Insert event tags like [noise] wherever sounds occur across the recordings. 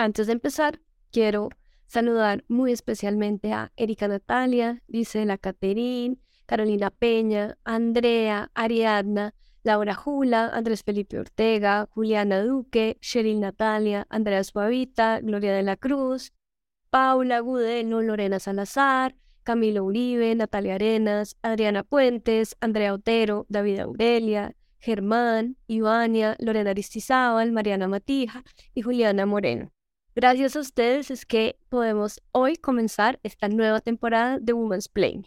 Antes de empezar, quiero saludar muy especialmente a Erika Natalia, Gisela Caterín, Carolina Peña, Andrea, Ariadna, Laura Jula, Andrés Felipe Ortega, Juliana Duque, Cheryl Natalia, Andrea Suavita, Gloria de la Cruz, Paula Gudelo, Lorena Salazar, Camilo Uribe, Natalia Arenas, Adriana Puentes, Andrea Otero, David Aurelia, Germán, Ivania, Lorena Aristizábal, Mariana Matija y Juliana Moreno. Gracias a ustedes es que podemos hoy comenzar esta nueva temporada de Women's Play.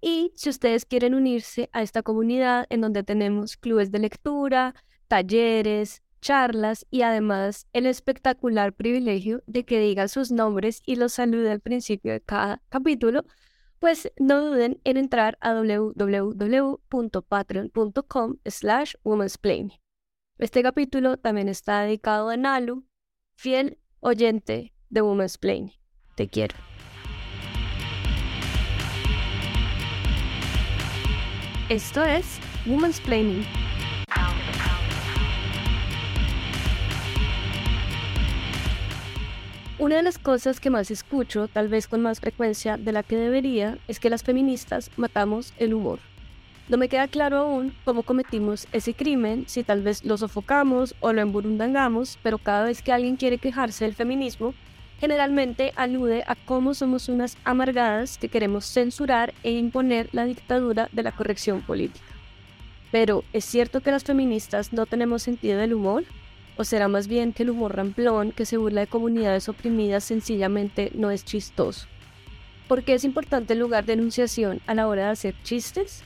Y si ustedes quieren unirse a esta comunidad en donde tenemos clubes de lectura, talleres, charlas y además el espectacular privilegio de que digan sus nombres y los salude al principio de cada capítulo, pues no duden en entrar a www.patreon.com slash Este capítulo también está dedicado a Nalu, fiel oyente de Women's Plane. Te quiero. Esto es Women's Planning. Una de las cosas que más escucho, tal vez con más frecuencia de la que debería, es que las feministas matamos el humor. No me queda claro aún cómo cometimos ese crimen, si tal vez lo sofocamos o lo emburundangamos, pero cada vez que alguien quiere quejarse del feminismo, generalmente alude a cómo somos unas amargadas que queremos censurar e imponer la dictadura de la corrección política. Pero, ¿es cierto que las feministas no tenemos sentido del humor? ¿O será más bien que el humor ramplón que se burla de comunidades oprimidas sencillamente no es chistoso? ¿Por qué es importante el lugar de enunciación a la hora de hacer chistes?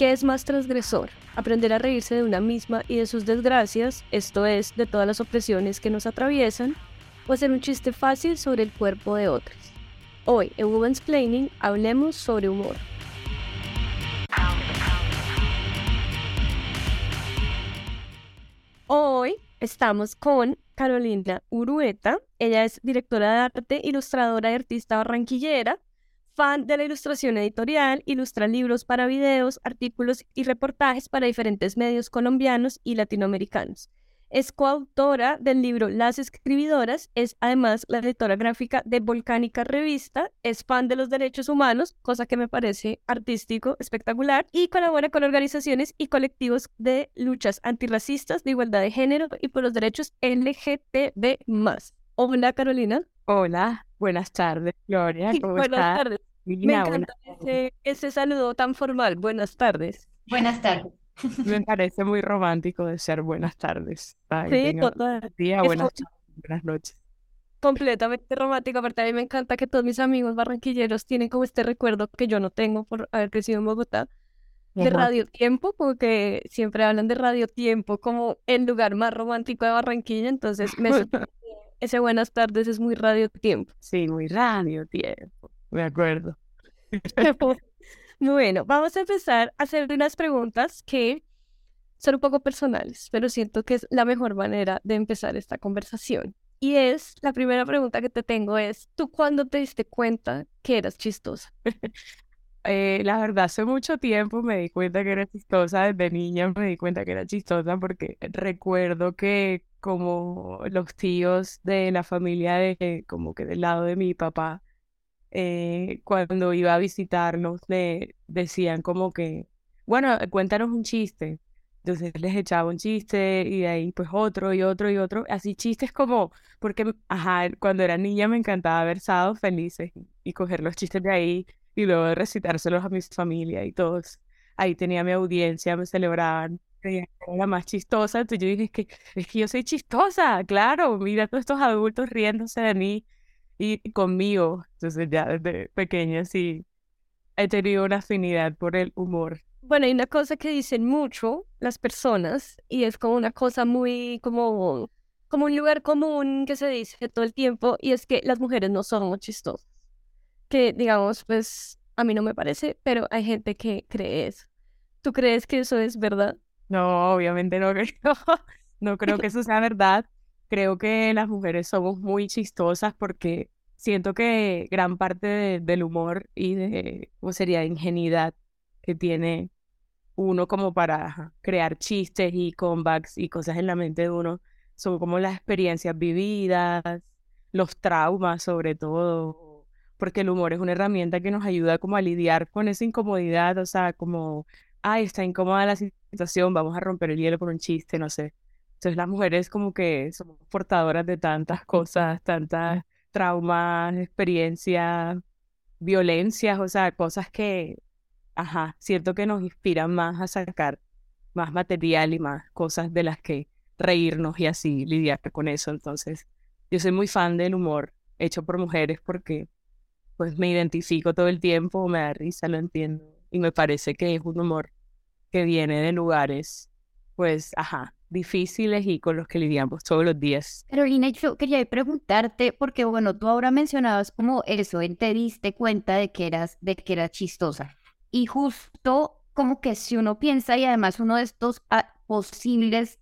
¿Qué es más transgresor? Aprender a reírse de una misma y de sus desgracias, esto es, de todas las opresiones que nos atraviesan, o hacer un chiste fácil sobre el cuerpo de otros. Hoy en Women's Planning hablemos sobre humor. Hoy estamos con Carolina Urueta. Ella es directora de arte, ilustradora y artista barranquillera, fan de la ilustración editorial, ilustra libros para videos, artículos y reportajes para diferentes medios colombianos y latinoamericanos. Es coautora del libro Las Escribidoras, es además la editora gráfica de Volcánica Revista, es fan de los derechos humanos, cosa que me parece artístico, espectacular, y colabora con organizaciones y colectivos de luchas antirracistas, de igualdad de género y por los derechos LGTB. Hola Carolina. Hola, buenas tardes, Gloria. [laughs] ¿Cómo buenas tardes. me encanta ese, ese saludo tan formal. Buenas tardes. Buenas tardes. Me [laughs] parece muy romántico de ser buenas tardes. sí, total. Día, buenas, buenas noches. Completamente romántico. Aparte, a mí me encanta que todos mis amigos barranquilleros tienen como este recuerdo que yo no tengo por haber crecido en Bogotá. De Radio Tiempo, porque siempre hablan de Radio Tiempo como el lugar más romántico de Barranquilla, entonces me [laughs] ese buenas tardes es muy Radio Tiempo. Sí, muy Radio Tiempo, me acuerdo. [laughs] [laughs] Bueno, vamos a empezar a hacer unas preguntas que son un poco personales, pero siento que es la mejor manera de empezar esta conversación. Y es, la primera pregunta que te tengo es, ¿tú cuándo te diste cuenta que eras chistosa? [laughs] Eh, la verdad, hace mucho tiempo me di cuenta que era chistosa, desde niña me di cuenta que era chistosa porque recuerdo que como los tíos de la familia de, como que del lado de mi papá, eh, cuando iba a visitarnos, le decían como que, bueno, cuéntanos un chiste. Entonces les echaba un chiste y de ahí pues otro y otro y otro. Así chistes como, porque, ajá, cuando era niña me encantaba ver sábados felices y coger los chistes de ahí y luego recitárselos a mi familia y todos. Ahí tenía mi audiencia, me celebraban. Era más chistosa, entonces yo dije, es que, es que yo soy chistosa, claro, mira todos estos adultos riéndose de mí y conmigo. Entonces ya desde pequeña sí he tenido una afinidad por el humor. Bueno, hay una cosa que dicen mucho las personas y es como una cosa muy como como un lugar común que se dice todo el tiempo y es que las mujeres no somos chistosas. Que digamos, pues a mí no me parece, pero hay gente que cree eso. ¿Tú crees que eso es verdad? No, obviamente no [laughs] creo. No creo que eso sea verdad creo que las mujeres somos muy chistosas porque siento que gran parte del humor y de, ¿cómo sería?, ingenuidad que tiene uno como para crear chistes y comebacks y cosas en la mente de uno son como las experiencias vividas, los traumas sobre todo, porque el humor es una herramienta que nos ayuda como a lidiar con esa incomodidad, o sea, como, ay, está incómoda la situación, vamos a romper el hielo con un chiste, no sé. Entonces las mujeres como que somos portadoras de tantas cosas, tantas traumas, experiencias, violencias, o sea, cosas que, ajá, cierto que nos inspiran más a sacar más material y más cosas de las que reírnos y así lidiar con eso. Entonces, yo soy muy fan del humor hecho por mujeres porque pues me identifico todo el tiempo, me da risa, lo entiendo y me parece que es un humor que viene de lugares pues, ajá, difíciles y con los que lidiamos todos los días. Carolina, yo quería preguntarte, porque bueno, tú ahora mencionabas como eso, te diste cuenta de que eras, de que eras chistosa. Y justo como que si uno piensa, y además uno de estos ah, posibles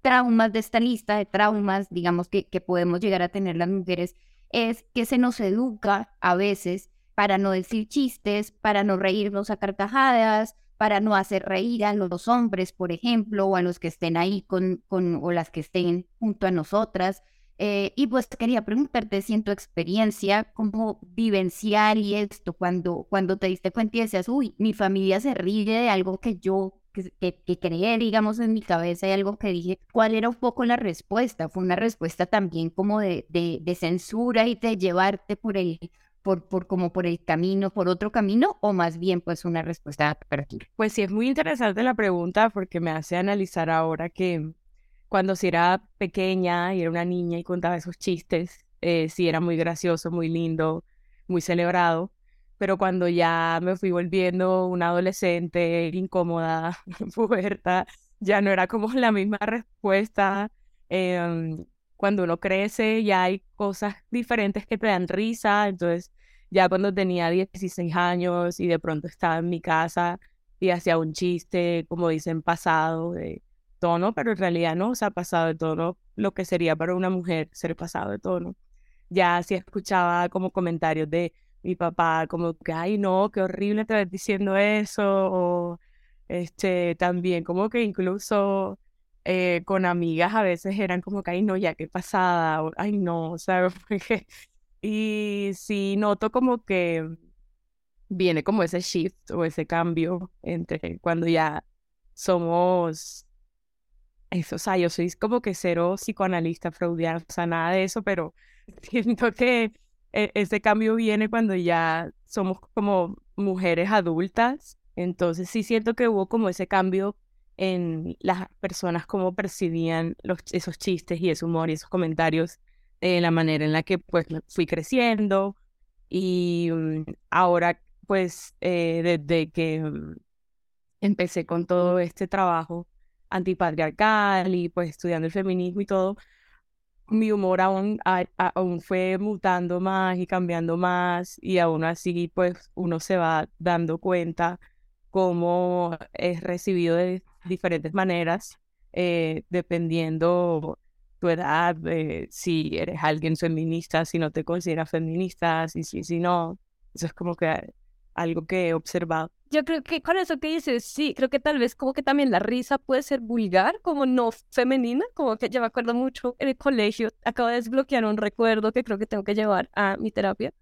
traumas de esta lista de traumas, digamos, que, que podemos llegar a tener las mujeres, es que se nos educa a veces para no decir chistes, para no reírnos a carcajadas, para no hacer reír a los hombres, por ejemplo, o a los que estén ahí con, con o las que estén junto a nosotras. Eh, y pues quería preguntarte si en tu experiencia, cómo vivenciar y esto, cuando, cuando te diste cuenta y decías, uy, mi familia se ríe de algo que yo, que, que, digamos, en mi cabeza y algo que dije, ¿cuál era un poco la respuesta? Fue una respuesta también como de, de, censura y de llevarte por el, por, por como por el camino, por otro camino, o más bien pues una respuesta apertura? Pues sí, es muy interesante la pregunta porque me hace analizar ahora que cuando si era pequeña y era una niña y contaba esos chistes, eh, sí era muy gracioso, muy lindo, muy celebrado, pero cuando ya me fui volviendo una adolescente incómoda, [laughs] puberta, ya no era como la misma respuesta. Em, cuando uno crece ya hay cosas diferentes que te dan risa, entonces ya cuando tenía 16 años y de pronto estaba en mi casa y hacía un chiste, como dicen, pasado de tono, pero en realidad no, o sea, pasado de tono, lo que sería para una mujer ser pasado de tono. Ya si escuchaba como comentarios de mi papá, como que, ay, no, qué horrible te ves diciendo eso, o este, también como que incluso eh, con amigas a veces eran como que, ay, no, ya qué pasada, o, ay, no, ¿sabes? [laughs] y sí noto como que viene como ese shift o ese cambio entre cuando ya somos eso, o sea, yo soy como que cero psicoanalista freudiano, o sea, nada de eso, pero [laughs] siento que e, ese cambio viene cuando ya somos como mujeres adultas, entonces sí siento que hubo como ese cambio en las personas cómo percibían esos chistes y ese humor y esos comentarios, de la manera en la que pues fui creciendo y mm, ahora pues eh, desde que mm, empecé con todo este trabajo antipatriarcal y pues estudiando el feminismo y todo, mi humor aún, aún fue mutando más y cambiando más y aún así pues uno se va dando cuenta cómo es recibido de diferentes maneras, eh, dependiendo tu edad, si eres alguien feminista, si no te consideras feminista, si si, si no. Eso es como que algo que he observado. Yo creo que con eso que dices, sí, creo que tal vez como que también la risa puede ser vulgar, como no femenina, como que yo me acuerdo mucho en el colegio, acabo de desbloquear un recuerdo que creo que tengo que llevar a mi terapia,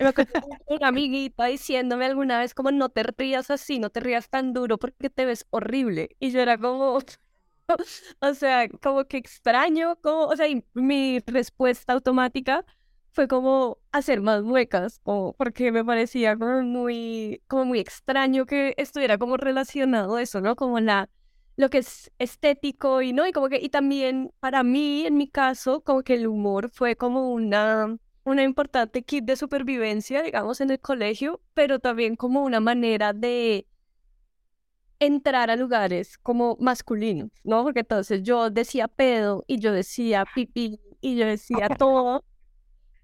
me acuerdo [laughs] una amiguita diciéndome alguna vez como no te rías así, no te rías tan duro porque te ves horrible. Y yo era como, [laughs] o sea, como que extraño, como, o sea, mi respuesta automática fue como hacer más muecas, o porque me parecía como muy, como muy extraño que estuviera como relacionado eso, ¿no? Como la, lo que es estético y, ¿no? Y como que, y también para mí, en mi caso, como que el humor fue como una una importante kit de supervivencia, digamos, en el colegio, pero también como una manera de entrar a lugares como masculinos, ¿no? Porque entonces yo decía pedo y yo decía pipí y yo decía todo.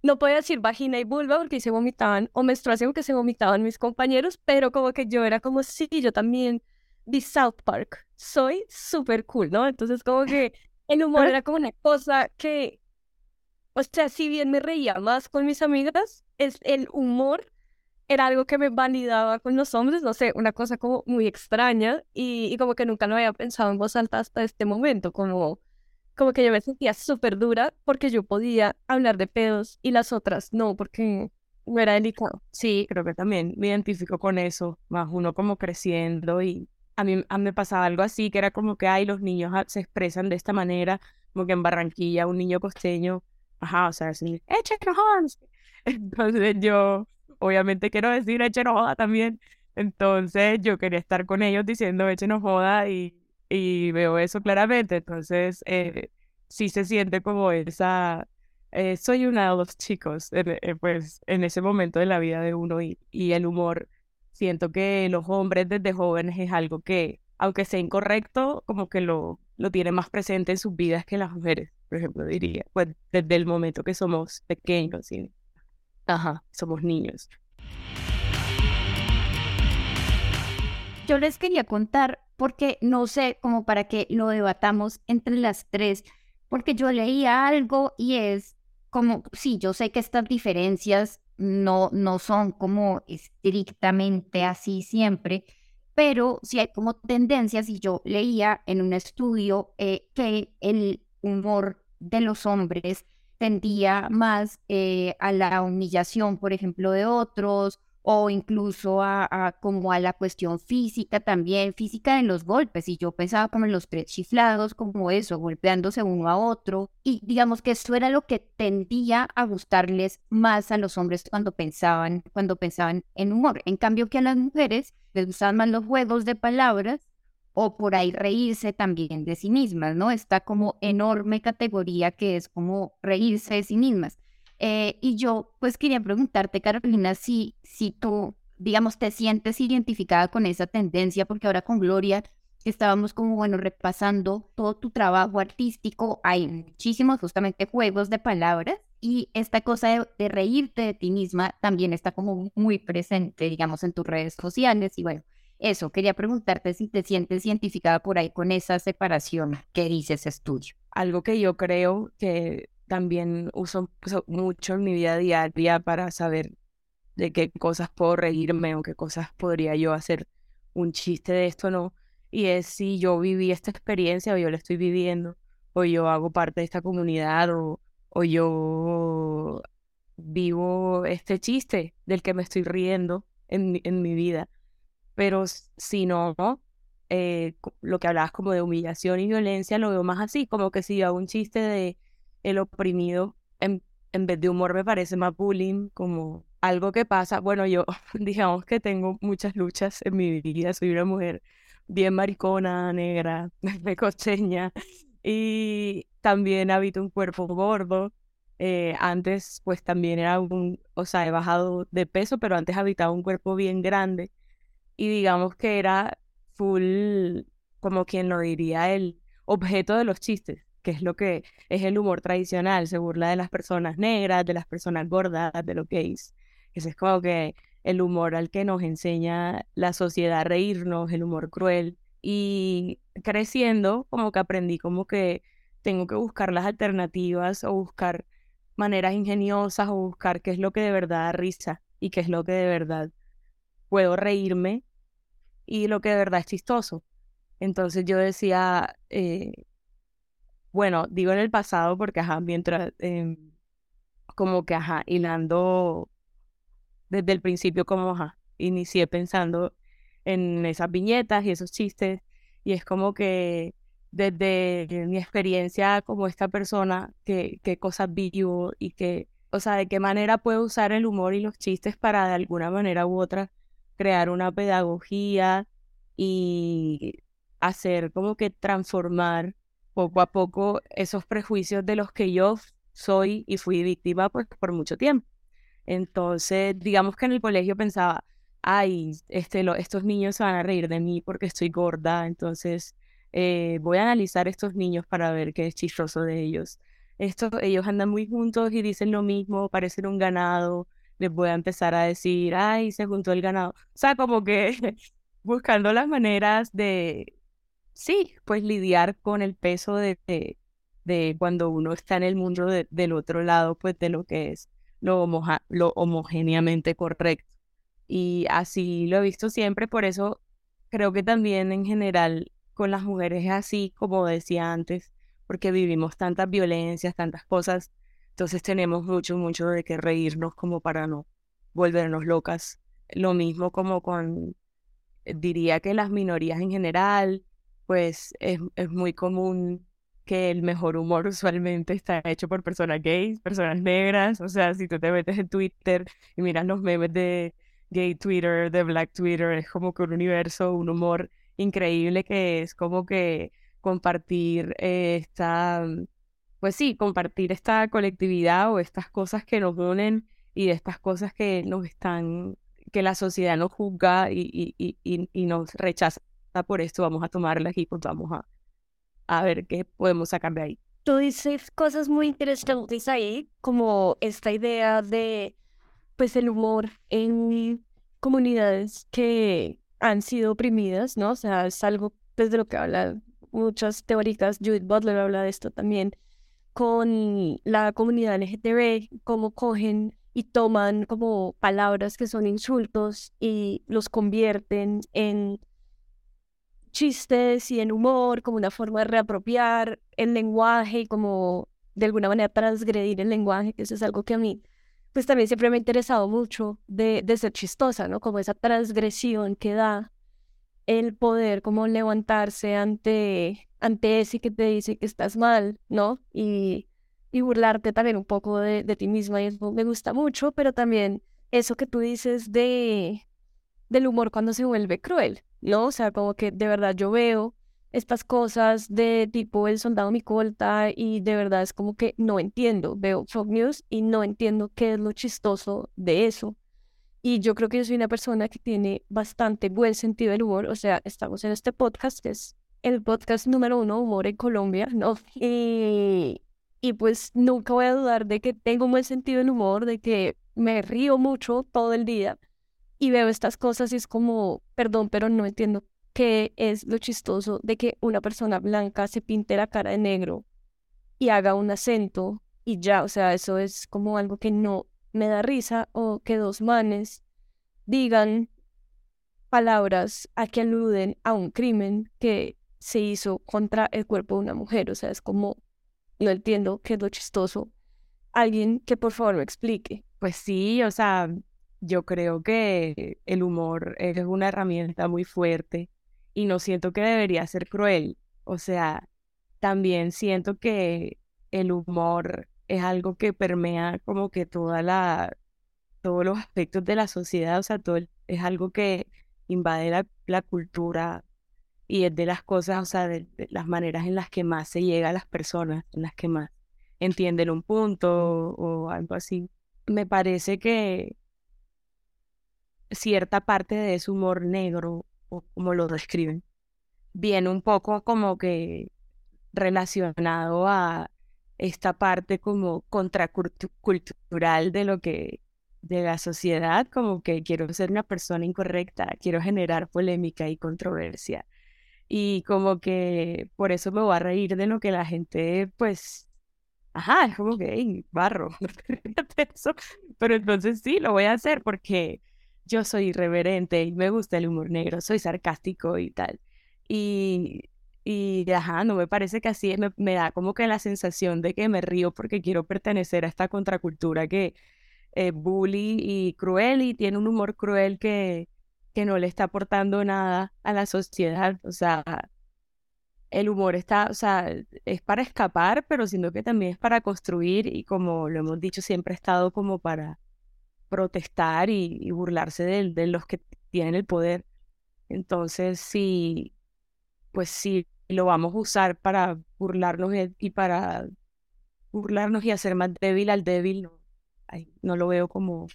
No podía decir vagina y vulva porque se vomitaban, o menstruación porque se vomitaban mis compañeros, pero como que yo era como, sí, yo también vi South Park, soy súper cool, ¿no? Entonces como que el humor era como una cosa que o sea, si bien me reía más con mis amigas, es el humor era algo que me validaba con los hombres, no sé, una cosa como muy extraña y, como que nunca lo había pensado en voz alta hasta este momento, como, como que yo me sentía súper dura porque yo podía hablar de pedos y las otras no, porque no era delicado. Sí, creo que también me identifico con eso, más uno como creciendo y a mí, a mí me pasaba algo así, que era como que, ay, los niños se expresan de esta manera, como que en Barranquilla un niño costeño, ajá, o sea, así, échenos jodas. Entonces yo, obviamente quiero decir échenos joda también, entonces yo quería estar con ellos diciendo échenos joda y, y veo eso claramente, entonces eh, sí se siente como esa, eh, soy una de los chicos, eh, pues en ese momento de la vida de uno y, y el humor Siento que los hombres desde jóvenes es algo que, aunque sea incorrecto, como que lo, lo tienen más presente en sus vidas que las mujeres, por ejemplo, diría. Pues desde el momento que somos pequeños, y, ajá, somos niños. Yo les quería contar, porque no sé, como para que lo debatamos entre las tres, porque yo leía algo y es como, sí, yo sé que estas diferencias no, no son como estrictamente así siempre, pero sí hay como tendencias y yo leía en un estudio eh, que el humor de los hombres tendía más eh, a la humillación, por ejemplo, de otros o incluso a, como a la cuestión física también, física de los golpes. Y yo pensaba como en los tres chiflados, como eso, golpeándose uno a otro. Y digamos que eso era lo que tendía a gustarles más a los hombres cuando pensaban, cuando pensaban en humor. En cambio que a las mujeres les gustaban más los juegos de palabras o por ahí reírse también de sí mismas, ¿no? Esta como enorme categoría que es como reírse de sí mismas. Eh, y yo pues quería preguntarte, Carolina, si, si tú, digamos, te sientes identificada con esa tendencia, porque ahora con Gloria estábamos como, bueno, repasando todo tu trabajo artístico, hay muchísimos justamente juegos de palabras y esta cosa de, reírte de ti misma también está como muy presente, digamos, en tus redes sociales y bueno. Eso, quería preguntarte si te sientes identificada por ahí con esa separación que dice ese estudio. Algo que yo creo que también uso mucho en mi vida diaria para saber de qué cosas puedo reírme o qué cosas podría yo hacer un chiste de esto no. Y es si yo viví esta experiencia o yo la estoy viviendo o yo hago parte de esta comunidad o, o yo vivo este chiste del que me estoy riendo en, en mi vida. Pero si no, eh, lo que hablabas como de humillación y violencia, lo veo más así, como que si yo hago un chiste de el oprimido en, en vez de humor me parece más bullying, como algo que pasa. Bueno, yo [laughs] digamos que tengo muchas luchas en mi vida, soy una mujer bien maricona, negra, [laughs] costeña y también habito un cuerpo gordo. Eh, antes, pues también era un, o sea, he bajado de peso, pero antes habitaba un cuerpo bien grande y digamos que era full, como quien lo diría, el objeto de los chistes que es lo que es el humor tradicional, se burla de las personas negras, de las personas gordas, de los gays. Ese es como que el humor al que nos enseña la sociedad a reírnos, el humor cruel. Y creciendo, como que aprendí como que tengo que buscar las alternativas o buscar maneras ingeniosas o buscar qué es lo que de verdad da risa y qué es lo que de verdad puedo reírme y lo que de verdad es chistoso. Entonces yo decía, eh, bueno, digo en el pasado porque, ajá, mientras, em, como que, ajá, hilando desde el principio, como, ajá, inicié pensando en esas viñetas y esos chistes, y es como que desde mi experiencia como esta persona, que, qué cosas vivo y que, o sea, de qué manera puedo usar el humor y los chistes para de alguna manera u otra crear una pedagogía y hacer como que transformar poco a poco esos prejuicios de los que yo soy y fui víctima pues, por mucho tiempo. Entonces, digamos que en el colegio pensaba, ay, este, lo, estos niños se van a reír de mí porque estoy gorda, entonces eh, voy a analizar estos niños para ver qué es chistoso de ellos. Estos, ellos andan muy juntos y dicen lo mismo, parecen un ganado, les voy a empezar a decir, ay, se juntó el ganado. O sea, como que [laughs] buscando las maneras de, sí, pues lidiar con el peso de, de, cuando uno está en el mundo del otro lado, pues de lo que es lo, lo homogéneamente correcto. Y así lo he visto siempre, por eso creo que también en general con las mujeres es así, como decía antes, porque vivimos tantas violencias, tantas cosas, entonces tenemos mucho, mucho de qué reírnos como para no volvernos locas. Lo mismo como con, diría que las minorías en general, pues es, es muy común que el mejor humor usualmente está hecho por personas gays, personas negras, o sea, si tú te metes en Twitter y miras los memes de gay Twitter, de black Twitter, es como que un universo, un humor increíble que es como que compartir eh, esta, pues sí, compartir esta colectividad o estas cosas que nos unen y de estas cosas que nos están, que la sociedad nos juzga y, y, y, y nos rechaza por esto, vamos a tomarlas y pues vamos a, a ver qué podemos sacar de ahí. Tú dices cosas muy interesantes ahí, como esta idea de, pues, el humor en comunidades que han sido oprimidas, ¿no? O sea, es algo desde lo que hablan muchas teóricas, Judith Butler habla de esto también, con la comunidad LGTB, cómo cogen y toman como palabras que son insultos y los convierten en chistes y en humor, como una forma de reapropiar el lenguaje y como de alguna manera transgredir el lenguaje, que eso es algo que a mí pues también siempre me ha interesado mucho de, ser chistosa, ¿no? Como esa transgresión que da el poder como levantarse ante, ante ese que te dice que estás mal, ¿no? Y, y burlarte también un poco de, de, ti misma y eso me gusta mucho, pero también eso que tú dices de del humor cuando se vuelve cruel, ¿no? O sea, como que de verdad yo veo estas cosas de tipo El Soldado Micolta y de verdad es como que no entiendo, veo Fox News y no entiendo qué es lo chistoso de eso. Y yo creo que yo soy una persona que tiene bastante buen sentido del humor, o sea, estamos en este podcast que es el podcast número uno, humor en Colombia, [laughs] ¿no? Y, y pues nunca voy a dudar de que tengo un buen sentido del humor, de que me río mucho todo el día y veo estas cosas y es como, perdón, pero no entiendo qué es lo chistoso de que una persona blanca se pinte la cara de negro y haga un acento y ya, o sea, eso es como algo que no me da risa o que dos manes digan palabras a que aluden a un crimen que se hizo contra el cuerpo de una mujer, o sea, es como, no entiendo qué es lo chistoso. Alguien que por favor me explique. Pues sí, o sea, yo creo que el humor es una herramienta muy fuerte y no siento que debería ser cruel. O sea, también siento que el humor es algo que permea como que toda la, todos los aspectos de la sociedad, o sea, todo es algo que invade la, la, cultura y es de las cosas, o sea, de, de, las maneras en las que más se llega a las personas, en las que más entienden un punto o algo así. Me parece que cierta parte de ese humor negro, o como lo describen, viene un poco como que relacionado a esta parte como contracultural de lo que de la sociedad, como que quiero ser una persona incorrecta, quiero generar polémica y controversia. Y como que por eso me voy a reír de lo que la gente, pues, ajá, es como que, hey, barro, [laughs] eso. Pero entonces sí, lo voy a hacer porque yo soy irreverente y me gusta el humor negro, soy sarcástico y tal. Y, y ajá, no me parece que así me, me, da como que la sensación de que me río porque quiero pertenecer a esta contracultura que es bully y cruel y tiene un humor cruel que, que no le está aportando nada a la sociedad. O sea, el humor está, o sea, es para escapar, pero siento que también es para construir y como lo hemos dicho, siempre ha estado como para protestar y, burlarse de, de, los que tienen el poder. Entonces, sí, pues sí, lo vamos a usar para burlarnos y para burlarnos y hacer más débil al débil, no, no lo veo como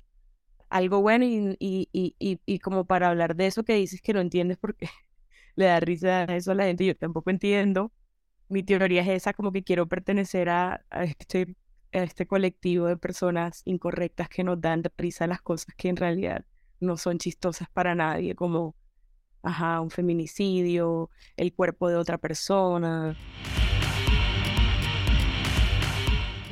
algo bueno y, y, y, y, como para hablar de eso que dices que no entiendes porque [laughs] le da risa a eso a la gente, yo tampoco entiendo. Mi teoría es esa, como que quiero pertenecer a, a este este colectivo de personas incorrectas que nos dan prisa las cosas que en realidad no son chistosas para nadie, como ajá, un feminicidio, el cuerpo de otra persona.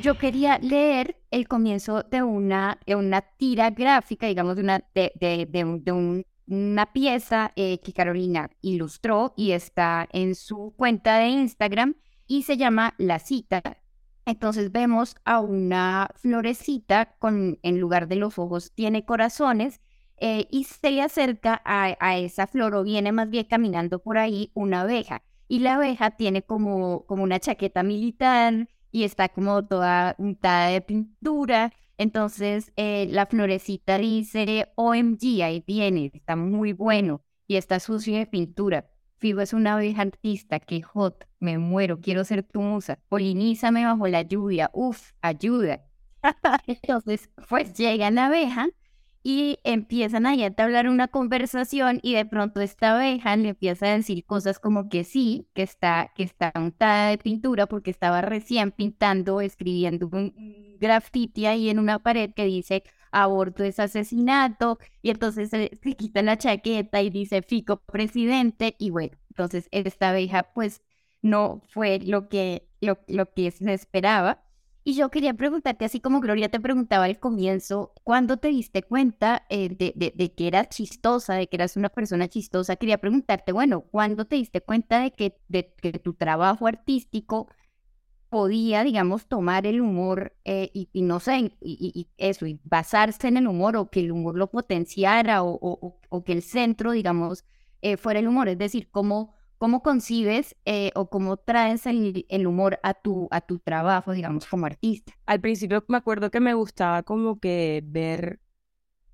Yo quería leer el comienzo de una, de una tira gráfica, digamos, de una, de, de, de, de un, una pieza eh, que Carolina ilustró y está en su cuenta de Instagram y se llama La Cita. Entonces vemos a una florecita con, en lugar de los ojos, tiene corazones eh, y se le acerca a, a, esa flor o viene más bien caminando por ahí una abeja. Y la abeja tiene como, como una chaqueta militar y está como toda untada de pintura. Entonces eh, la florecita dice, OMG, ahí viene, está muy bueno y está sucio de pintura. Figo es una abeja artista, que hot, me muero, quiero ser tu musa. Polinízame bajo la lluvia, uf, ayuda. [laughs] Entonces, pues llega la abeja y empiezan ahí a entablar una conversación y de pronto esta abeja le empieza a decir cosas como que sí, que está, que está untada de pintura porque estaba recién pintando, escribiendo un graffiti ahí en una pared que dice aborto es asesinato y entonces se, se quita la chaqueta y dice fico presidente y bueno, entonces esta abeja pues no fue lo que, lo, lo que se esperaba y yo quería preguntarte, así como Gloria te preguntaba al comienzo, ¿cuándo te diste cuenta eh, de, de, que eras chistosa, de que eras una persona chistosa? Quería preguntarte, bueno, ¿cuándo te diste cuenta de que, de, que tu trabajo artístico podía, digamos, tomar el humor eh, y, no sé, y, eso, y basarse en el humor o que el humor lo potenciara o, que el centro, digamos, eh, fuera el humor? Es decir, ¿cómo ¿Cómo concibes eh, o cómo traes el, humor a tu, a tu trabajo, digamos, como artista? Al principio me acuerdo que me gustaba como que ver,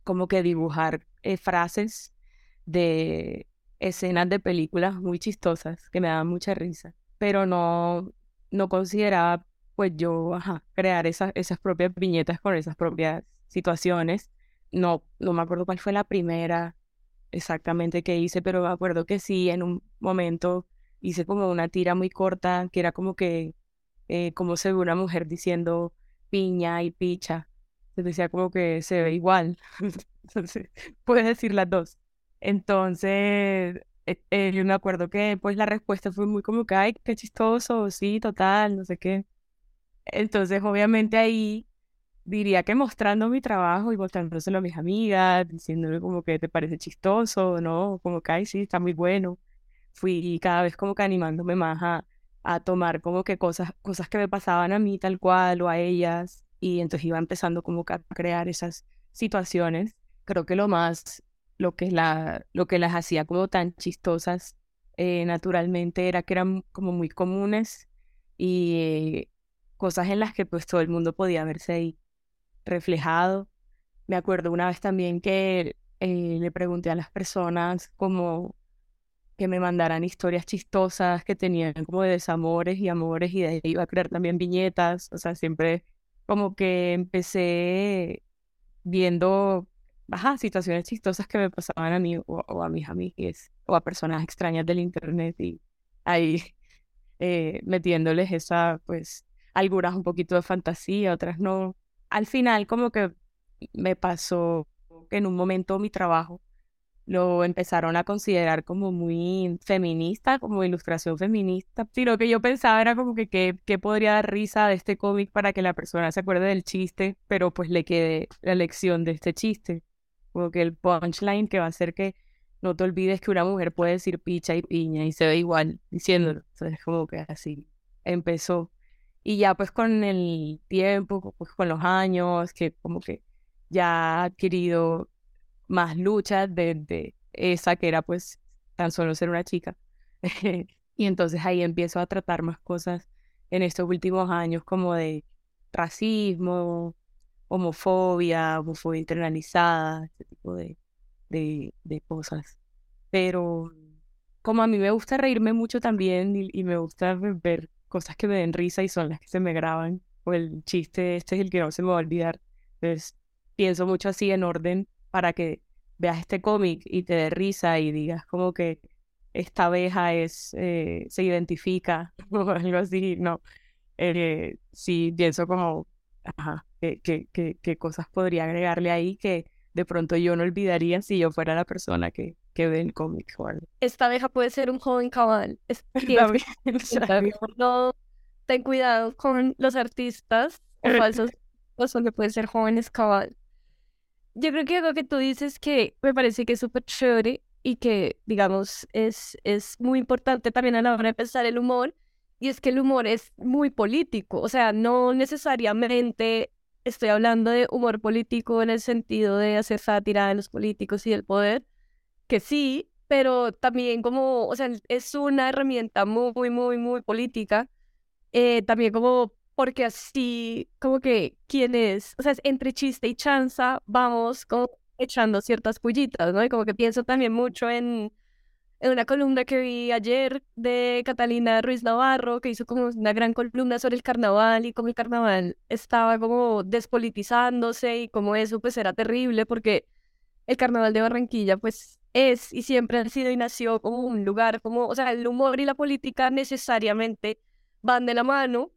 como que dibujar frases de escenas de películas muy chistosas que me daban mucha risa, pero no, no consideraba pues yo crear esas, esas propias viñetas con esas propias situaciones. No, no me acuerdo cuál fue la primera exactamente qué hice, pero me acuerdo que sí, en un momento hice como una tira muy corta, que era como que, eh, como se una mujer diciendo piña y picha. Se decía como que se ve igual. [laughs] Entonces, puedes decir las dos. Entonces, eh, eh, yo me acuerdo que pues la respuesta fue muy como que, ay, qué chistoso, sí, total, no sé qué. Entonces, obviamente ahí diría que mostrando mi trabajo y mostrándoselo a mis amigas, diciéndole como que te parece chistoso, ¿no? Como que, ay, sí, está muy bueno. Fui cada vez como que animándome más a, a tomar como que cosas, cosas que me pasaban a mí tal cual o a ellas. Y entonces iba empezando como que a crear esas situaciones. Creo que lo más, lo que, la, lo que las hacía como tan chistosas eh, naturalmente era que eran como muy comunes y cosas en las que pues todo el mundo podía verse ahí reflejado. Me acuerdo una vez también que eh, le pregunté a las personas como que me mandaran historias chistosas que tenían como de desamores y amores y de ahí iba a crear también viñetas. O sea, siempre como que empecé viendo ajá, situaciones chistosas que me pasaban a mí o, a mis amigas o a personas extrañas del internet y ahí [laughs] eh, metiéndoles esa, pues, algunas un poquito de fantasía, otras no al final como que me pasó que en un momento mi trabajo lo empezaron a considerar como muy feminista, como ilustración feminista. Sí, lo que yo pensaba era como que qué podría dar risa de este cómic para que la persona se acuerde del chiste, pero pues le quede la lección de este chiste. Como que el punchline que va a hacer que no te olvides que una mujer puede decir picha y piña y se ve igual diciéndolo. Entonces, como que así empezó. Y ya pues con el tiempo, pues con los años, que como que ya ha adquirido más luchas de, esa que era pues tan solo ser una chica. [laughs] y entonces ahí empiezo a tratar más cosas en estos últimos años como de racismo, homofobia, homofobia internalizada, ese tipo de, de, de cosas. Pero como a mí me gusta reírme mucho también y, y me gusta ver cosas que me den risa y son las que se me graban, o el chiste este es el que no se me va a olvidar. Entonces, pienso mucho así en orden para que veas este cómic y te dé risa y digas como que esta abeja es, eh, se identifica [laughs] o algo así, no. Eh, sí, pienso como, ajá, qué, qué, cosas podría agregarle ahí que de pronto yo no olvidaría si yo fuera la persona que, que ve el cómic Esta abeja puede ser un joven cabal. [laughs] [laughs] no, ten cuidado con los artistas o [laughs] falsos que pueden ser jóvenes cabal. Yo creo que algo que tú dices que me parece que es súper chévere y que, digamos, es, es muy importante también a la hora de pensar el humor, y es que el humor es muy político, o sea, no necesariamente estoy hablando de humor político en el sentido de hacer sátira de los políticos y del poder, que sí, pero también como, o sea, es una herramienta muy, muy, muy política, eh, también como porque así, como que quienes, o sea, entre chiste y chanza, vamos como echando ciertas pullitas, ¿no? Y como que pienso también mucho en en una columna que vi ayer de Catalina Ruiz Navarro, que hizo como una gran columna sobre el carnaval y cómo el carnaval estaba como despolitizándose y cómo eso pues era terrible porque el carnaval de Barranquilla pues es y siempre ha sido y nació como un lugar como, o sea, el humor y la política necesariamente van de la mano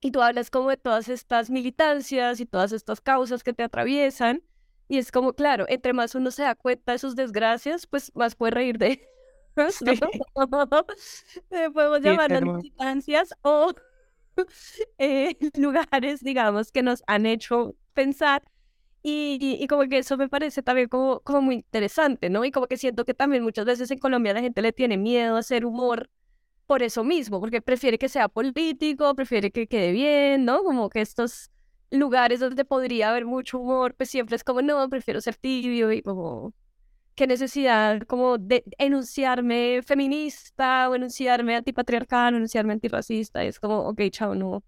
y tú hablas como de todas estas militancias y todas estas causas que te atraviesan y es como, claro, entre más uno se da cuenta de sus desgracias, pues más puede reír de [laughs] [laughs] [laughs] Eh, podemos llamarlas militancias o eh, lugares, digamos, que nos han hecho pensar. Y, y, como que eso me parece también como, como muy interesante, ¿no? Y como que siento que también muchas veces en Colombia la gente le tiene miedo a hacer humor por eso mismo, porque prefiere que sea político, prefiere que quede bien, ¿no? Como que estos lugares donde podría haber mucho humor, pues siempre es como, no, prefiero ser tibio y como qué necesidad como de enunciarme feminista o enunciarme antipatriarcal o enunciarme antirracista. Es como, ok, chao, no,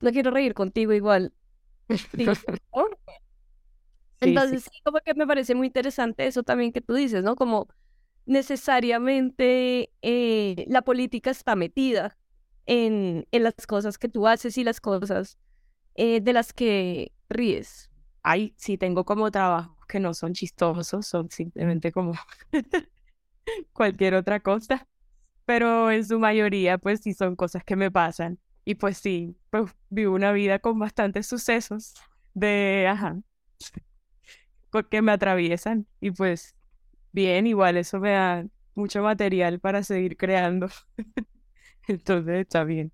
no quiero reír contigo igual. [laughs] Entonces, sí. como que me parece muy interesante eso también que tú dices, ¿no? Como necesariamente eh, la política está metida en, en las cosas que tú haces y las cosas eh, de las que ríes. Ay, sí, tengo como trabajo que no son chistosos, son simplemente como [laughs] cualquier otra cosa, pero en su mayoría pues sí son cosas que me pasan y pues sí, pues vivo una vida con bastantes sucesos de, ajá, que me atraviesan y pues bien, igual eso me da mucho material para seguir creando. [laughs] Entonces está bien.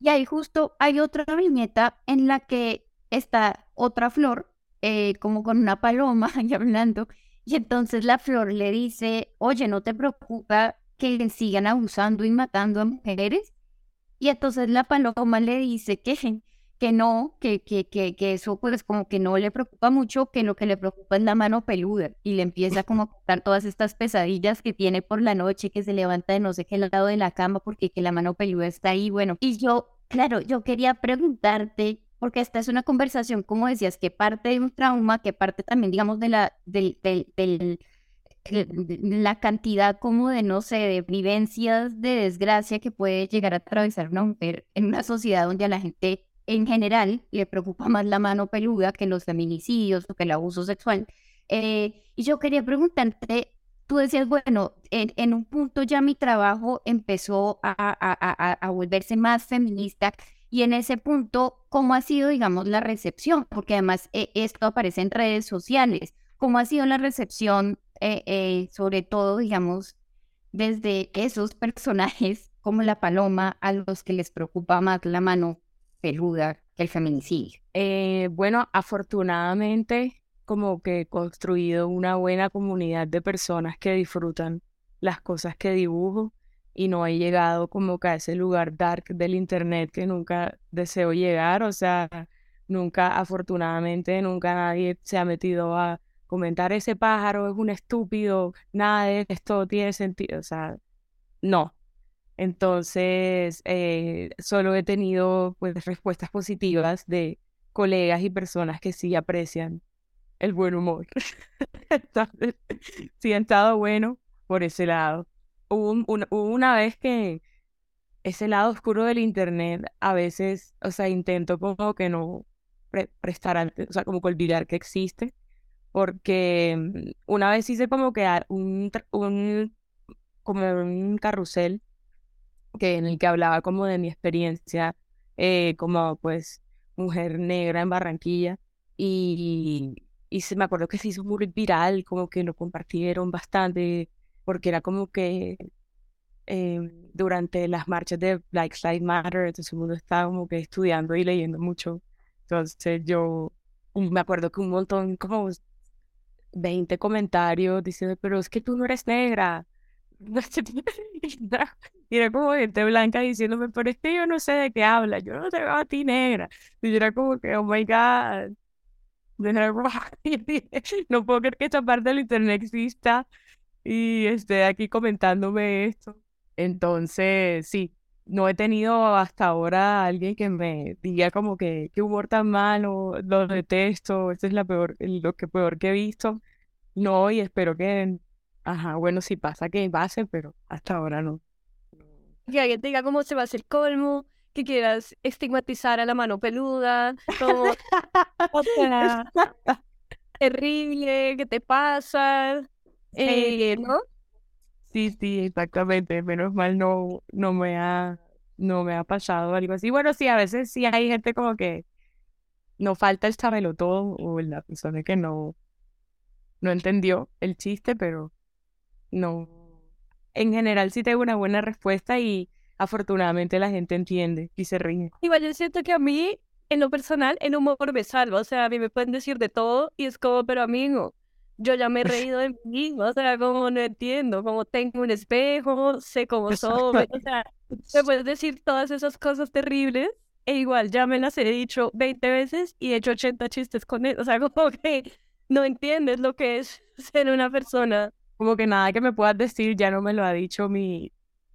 Y ahí justo hay otra viñeta en la que está otra flor eh, como con una paloma [laughs] y hablando. Y entonces la flor le dice, oye, ¿no te preocupa que sigan abusando y matando a mujeres? Y entonces la paloma le dice que, [laughs] que no, que, que, que, que eso pues como que no le preocupa mucho, que lo que le preocupa es la mano peluda. Y le empieza como a contar todas estas pesadillas que tiene por la noche, que se levanta de no sé qué lado de la cama porque que la mano peluda está ahí. Bueno, y yo, claro, yo quería preguntarte porque esta es una conversación, como decías, que parte de un trauma, que parte también, digamos, de la, del, del, la cantidad como de, no sé, de vivencias de desgracia que puede llegar a atravesar una mujer en una sociedad donde a la gente en general le preocupa más la mano peluda que los feminicidios o que el abuso sexual. Eh, y yo quería preguntarte, tú decías, bueno, en, en, un punto ya mi trabajo empezó a volverse más feminista y en ese punto, ¿cómo ha sido, digamos, la recepción? Porque además eh, esto aparece en redes sociales. ¿Cómo ha sido la recepción, eh, eh, sobre todo, digamos, desde esos [laughs] personajes como la paloma a los que les preocupa más la mano peluda que el feminicidio? bueno, afortunadamente, como que he construido una buena comunidad de personas que disfrutan las cosas que dibujo y no he llegado como a ese lugar dark del internet que nunca deseo llegar, o sea, nunca, afortunadamente, nunca nadie se ha metido a comentar ese pájaro es un estúpido, nada de esto tiene sentido, o sea, no. Entonces, eh, solo he tenido pues respuestas positivas de colegas y personas que sí aprecian el buen humor. [laughs] sí han estado bueno por ese lado hubo, una vez que ese lado oscuro del internet a veces, o sea, intento como que no prestar, o sea, como que olvidar que existe, porque mm, una vez hice como que un, un, como un carrusel que en el que hablaba como de mi experiencia eh, como pues mujer negra en Barranquilla y, y se me acuerdo que se hizo muy viral, como que lo compartieron bastante porque era como que em, durante las marchas de Black Lives Matter, entonces el mundo estaba como que estudiando y leyendo mucho. Entonces yo me acuerdo que un montón, como 20 comentarios diciendo, pero es que tú no eres negra, [laughs] y era como gente blanca diciéndome, pero este yo no sé de qué habla, yo no te veo a ti negra. Y yo era como que, oh my God. [laughs] No puedo creer que esta parte del internet exista y esté aquí comentándome esto. Entonces, sí, no he tenido hasta ahora alguien que me diga como que qué humor tan malo, lo detesto, esto es la peor, lo que peor que he visto. No, y espero que, ajá, bueno, si pasa que pase, pero hasta ahora no. Que alguien te diga cómo se va a hacer colmo, que quieras estigmatizar a la mano peluda, todo. o sea, [laughs] terrible, ¿qué te pasa? Eh, ¿No? Sí, sí, exactamente. Menos mal no, no me ha, no me ha pasado algo así. Bueno, sí, a veces sí hay gente como que no falta el todo o la persona que no, no entendió el chiste, pero no. En general sí tengo una buena respuesta y afortunadamente la gente entiende y se ríe. Igual yo siento que a mí, en lo personal, el humor me salva. O sea, a mí me pueden decir de todo y es como, pero amigo, yo ya me he [laughs] reído de mí, o sea, como no entiendo, como tengo un espejo, sé cómo soy, o sea, [laughs] me puedes decir todas esas cosas terribles e igual ya me las he dicho 20 veces y he hecho 80 chistes con él, o sea, [laughs] como que no entiendes lo que es ser una persona. Como que nada que me puedas decir ya no me lo ha dicho mi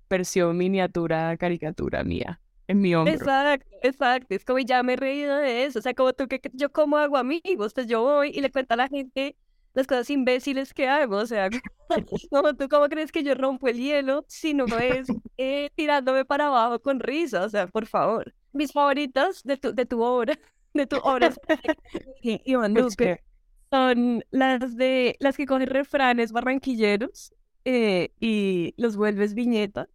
versión miniatura caricatura mía en mi hombro. Exacto, exacto. Es como ya me he reído de eso. O sea, como tú que yo como hago amigos, pues yo voy y le cuento a la gente las cosas imbéciles que hago. O sea, [laughs] como tú cómo crees que yo rompo el hielo si no es eh, tirándome para abajo con risa. O sea, por favor. Mis favoritas de tu, de tu obra, [laughs] de tu obra, [laughs] Iván Duque, son las de las que cogen refranes barranquilleros eh, y los vuelves viñeta.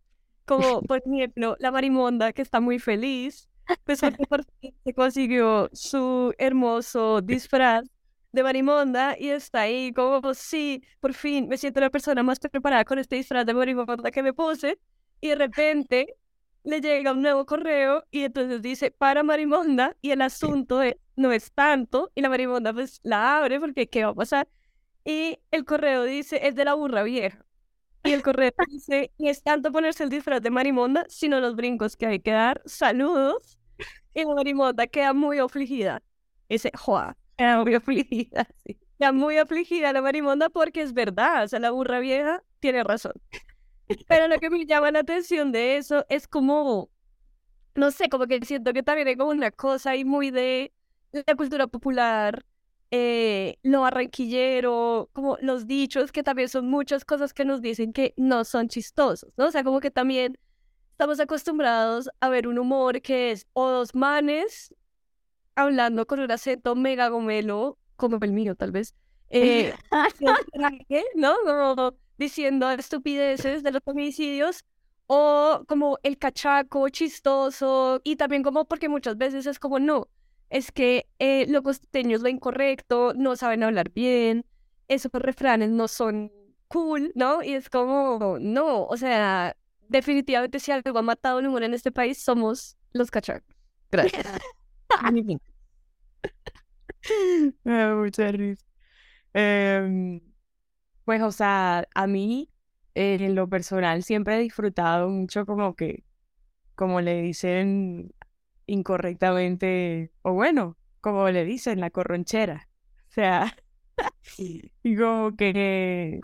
Como, por ejemplo, la marimonda que está muy feliz, pues porque por fin se consiguió su hermoso disfraz de Marimonda y está ahí como, sí, por fin me siento la persona más preparada con este disfraz de Marimonda que me puse y de repente le llega un nuevo correo y entonces dice para Marimonda y el asunto no es tanto y la Marimonda pues la abre porque ¿qué va a pasar? Y el correo dice es de la burra vieja. Y el correo dice, y es tanto ponerse el disfraz de Marimonda, sino los brincos que hay que dar. Saludos. Y la Marimonda queda muy afligida. dice, joa, muy [laughs] afligida, sí. Ya muy afligida la marimonda porque es verdad, o sea, la burra vieja tiene razón. Pero lo que me llama la atención de eso es como, no sé, como que siento que también hay como una cosa ahí muy de la cultura popular, eh, lo barranquillero, como los dichos, que también son muchas cosas que nos dicen que no son chistosos, ¿no? O sea, como que también estamos acostumbrados a ver un humor que es o dos manes hablando con un acento mega gomelo, como el mío tal vez, [laughs] eh, ¿no? Como diciendo estupideces de los homicidios, o como el cachaco chistoso, y también como porque muchas veces es como, no, es que eh, los costeños lo incorrecto, no saben hablar bien, esos refranes no son cool, ¿no? Y es como, no, o sea, definitivamente si algo ha matado el humor en este país somos los cachacos. Gracias. [laughs] [laughs] [laughs] Mucha risa. Em, pues, o sea, a mí, en lo personal, siempre he disfrutado mucho como que, como le dicen incorrectamente, o bueno, como le dicen, la corronchera. O sea, [laughs] y como que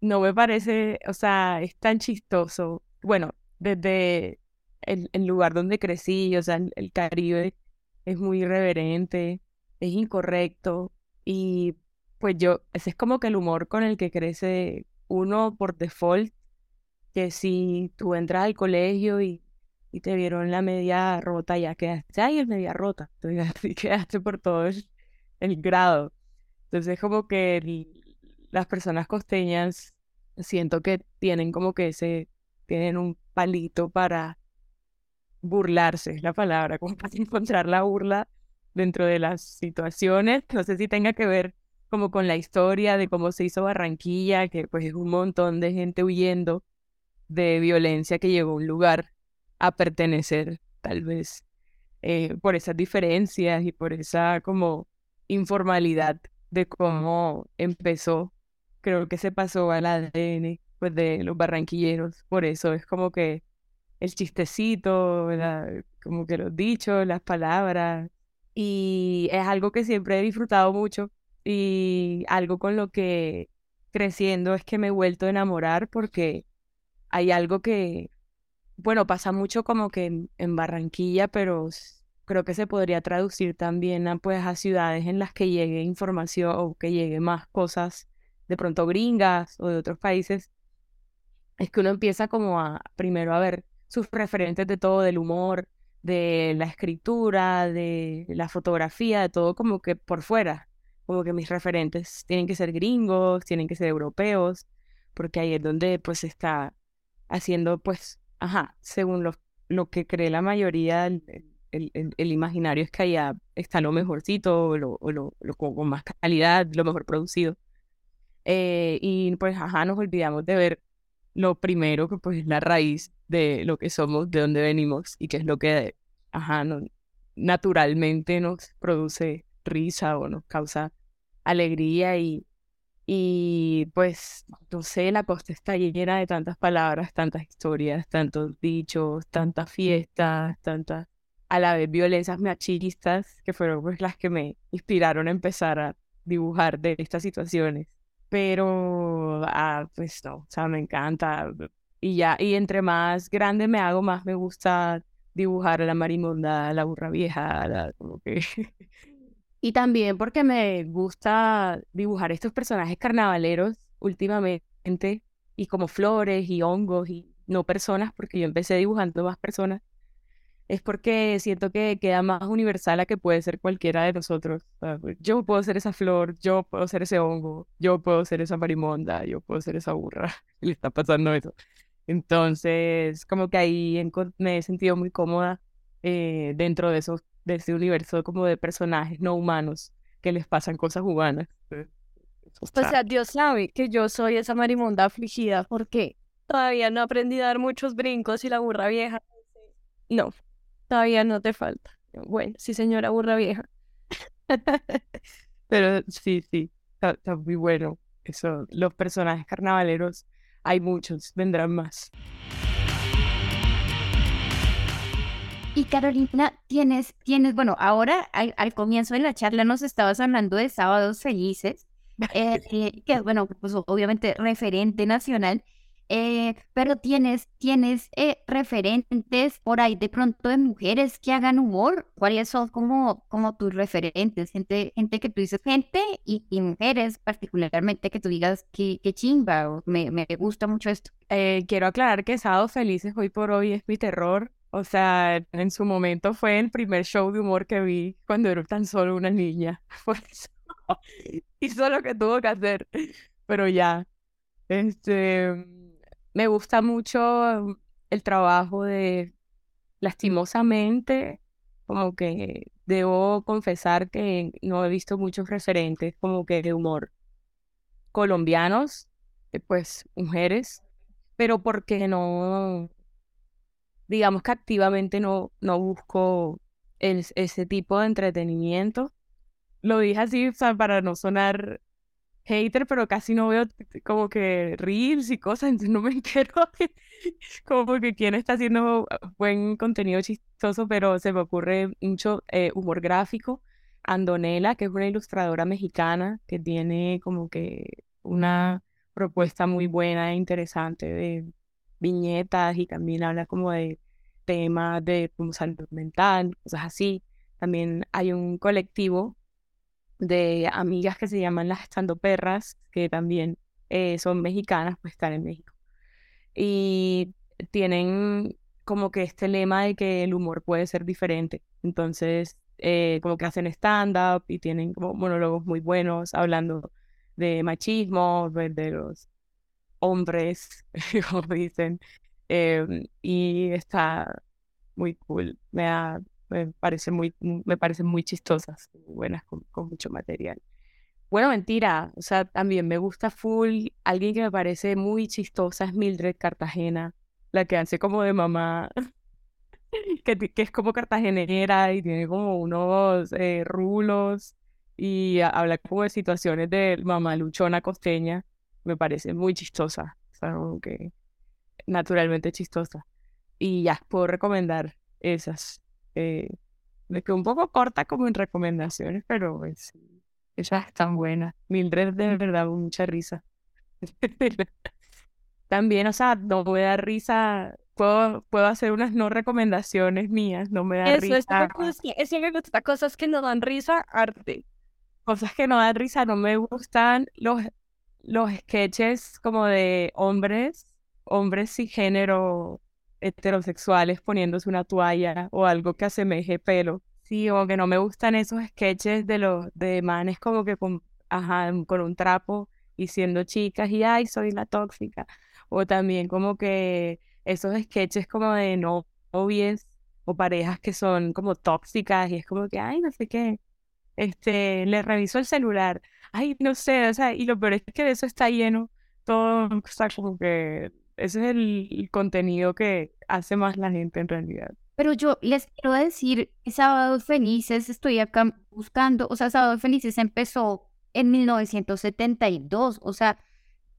no me parece, o sea, es tan chistoso. Bueno, desde el, el lugar donde crecí, o sea, el Caribe es muy irreverente, es incorrecto y pues yo, ese es como que el humor con el que crece uno por default, que si tú entras al colegio y, y te vieron la media rota, ya quedaste, ay, el media rota, [laughs] y quedaste por todo el, grado. Entonces es como que las personas costeñas siento que tienen como que ese, tienen un palito para burlarse, es la palabra, como para [laughs] encontrar la burla dentro de las situaciones. No sé si tenga que ver como con la historia de cómo se hizo Barranquilla, que pues es un montón de gente huyendo de violencia que llegó a un lugar a pertenecer, tal vez, eh, por esas diferencias y por esa como informalidad de cómo empezó. Creo que se pasó al ADN pues de los barranquilleros. Por eso es como que el chistecito, como que los dichos, las palabras. Y es algo que siempre he disfrutado mucho y algo con lo que creciendo es que me he vuelto a enamorar porque hay algo que, bueno, pasa mucho como que en, Barranquilla, pero creo que se podría traducir también a, pues, a ciudades en las que llegue información o que llegue más cosas de pronto gringas o de otros países. Es que uno empieza como a primero a ver sus referentes de todo, del humor, de la escritura, de la fotografía, de todo como que por fuera. Como que mis referentes tienen que ser gringos, tienen que ser europeos, porque ahí es donde pues está haciendo pues, ajá, según lo, lo que cree la mayoría, el, el, imaginario es que allá está lo mejorcito, lo, o lo, con más calidad, lo mejor producido. Eh, y pues, ajá, nos olvidamos de ver lo primero que pues es la raíz de lo que somos, de dónde venimos y qué es lo que, ajá, naturalmente nos produce risa o nos causa alegría y, y pues, no sé, la costa está llena de tantas palabras, tantas historias, tantos dichos, tantas fiestas, tantas a la vez violencias machistas que fueron pues las que me inspiraron a empezar a dibujar de estas situaciones. Pero, ah, pues no, o sea, me encanta. Y ya, y entre más grande me hago, más me gusta dibujar a la marimonda, a la burra vieja, como que... [laughs] y también porque me gusta dibujar estos personajes carnavaleros últimamente, y como flores y hongos y no personas, porque yo empecé dibujando más personas es porque siento que queda más universal a que puede ser cualquiera de nosotros. Pues, yo puedo ser esa flor, yo puedo ser ese hongo, yo puedo ser esa marimonda, yo puedo ser esa burra. [laughs] Le está pasando eso. Entonces, como que ahí me he sentido muy cómoda eh, dentro de, esos, de ese universo como de personajes no humanos que les pasan cosas humanas. O sea, Dios sabe que yo soy esa marimonda afligida porque todavía no aprendí a dar muchos brincos y la burra vieja. No, Todavía no te falta. Bueno, sí, señora burra vieja. [laughs] Pero sí, sí, está, muy bueno. Eso, los personajes carnavaleros, hay muchos, vendrán más. Y Carolina, tienes, tienes, bueno, ahora al, comienzo de la charla nos estabas hablando de Sábados Felices, [laughs] eh, que es, bueno, pues obviamente referente nacional, eh, pero tienes, tienes eh, referentes por ahí de pronto de mujeres que hagan humor. ¿Cuáles son como, como tus referentes? Gente, gente que tú dices, gente y, mujeres particularmente que tú digas que, que chimba, me, me gusta mucho esto. Eh, quiero aclarar que Sábado Felices hoy por hoy es mi terror. O sea, en su momento fue el primer show de humor que vi cuando era tan solo una niña. [laughs] Hizo lo que tuvo que hacer. Pero ya. Este me gusta mucho el trabajo de, lastimosamente, como que debo confesar que no he visto muchos referentes como que de humor colombianos, eh, pues mujeres, pero porque no, digamos que activamente no, no busco ese tipo de entretenimiento. Lo dije así para no sonar hater, pero casi no veo como que reels y cosas, [laughs] entonces no me entero como que quién está haciendo buen contenido chistoso, pero se me ocurre mucho eh, humor gráfico. Andonela, que es una ilustradora mexicana que tiene como que una propuesta muy buena e interesante de viñetas y también habla como de temas de salud mental, cosas así. También hay un colectivo de amigas que se llaman las Estando Perras, que también eh, son mexicanas, pues están en México. Y tienen como que este lema de que el humor puede ser diferente. Entonces, eh, como que hacen stand-up y tienen como monólogos muy buenos hablando de machismo, pues, de, los hombres, [laughs] como dicen. Em, y está muy cool. Me da me parece muy, me parecen muy chistosas, buenas, con, mucho material. Bueno, mentira, o sea, también me gusta full, alguien que me parece muy chistosa es Mildred Cartagena, la que hace como de mamá, [laughs] que, que es como cartagenera y tiene como unos eh, rulos y habla como de situaciones de mamá luchona costeña, me parece muy chistosa. sea, como que naturalmente chistosa. Y ya, puedo recomendar esas. Me quedo un poco corta como en recomendaciones, pero pues, esas están buenas. Mildred de verdad mucha risa. [laughs] También, o sea, no me da risa. Puedo, puedo hacer unas no recomendaciones mías, no me da Eso, es risa. es que me gusta cosas que no dan risa, arte. Cosas que no dan risa, no me gustan los, los sketches como de hombres, hombres sin género heterosexuales poniéndose una toalla o algo que asemeje pelo. Sí, como que no me gustan esos sketches de los de manes como que con, ajá, con un trapo y siendo chicas y ay, soy la tóxica. O también como que esos sketches como de no- novias o parejas que son como tóxicas y es como que, ay, no sé qué, este, le reviso el celular, ay, no sé, o sea, y lo peor es que de eso está lleno todo, o sea, como que ese es el, contenido que hace más la gente en realidad. Pero yo les quiero decir que Sábados Felices, estoy acá buscando, o sea, Sábados Felices empezó en 1972, o sea,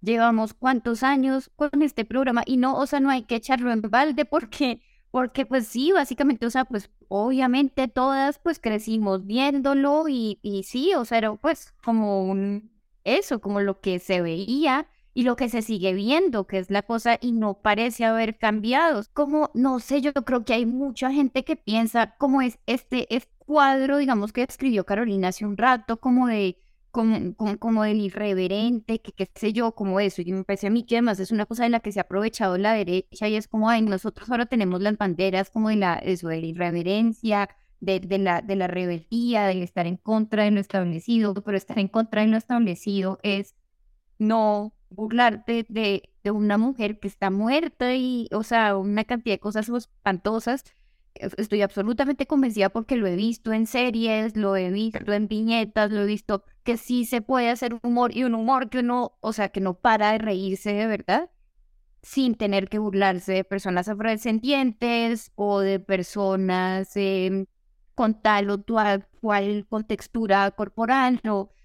llevamos cuántos años con este programa y no, o sea, no hay que echarlo en balde porque, porque pues sí, básicamente, o sea, pues obviamente todas pues crecimos viéndolo y, y sí, o sea, era pues como un, eso, como lo que se veía y lo que se sigue viendo, que es la cosa, y no parece haber cambiado. Como, no sé, yo creo que hay mucha gente que piensa como es este, cuadro, digamos, que escribió Carolina hace un rato, como de, como, como, como del irreverente, que qué sé yo, como eso. Y me parece a mí que además es una cosa de la que se ha aprovechado la derecha y es como, ay, nosotros ahora tenemos las banderas como de la, eso, de la irreverencia, de, de, la, de la rebeldía, de estar en contra de lo establecido, pero estar en contra de lo establecido es no burlarte de, de una mujer que está muerta y, o sea, una cantidad de cosas espantosas. Es- Estoy absolutamente convencida porque lo he visto en series, lo he visto en viñetas, lo he visto que sí se puede hacer humor y un humor que uno, o sea, que no para de reírse de verdad sin tener que burlarse de personas afrodescendientes o de personas em, con tal o cual, contextura corporal o eh,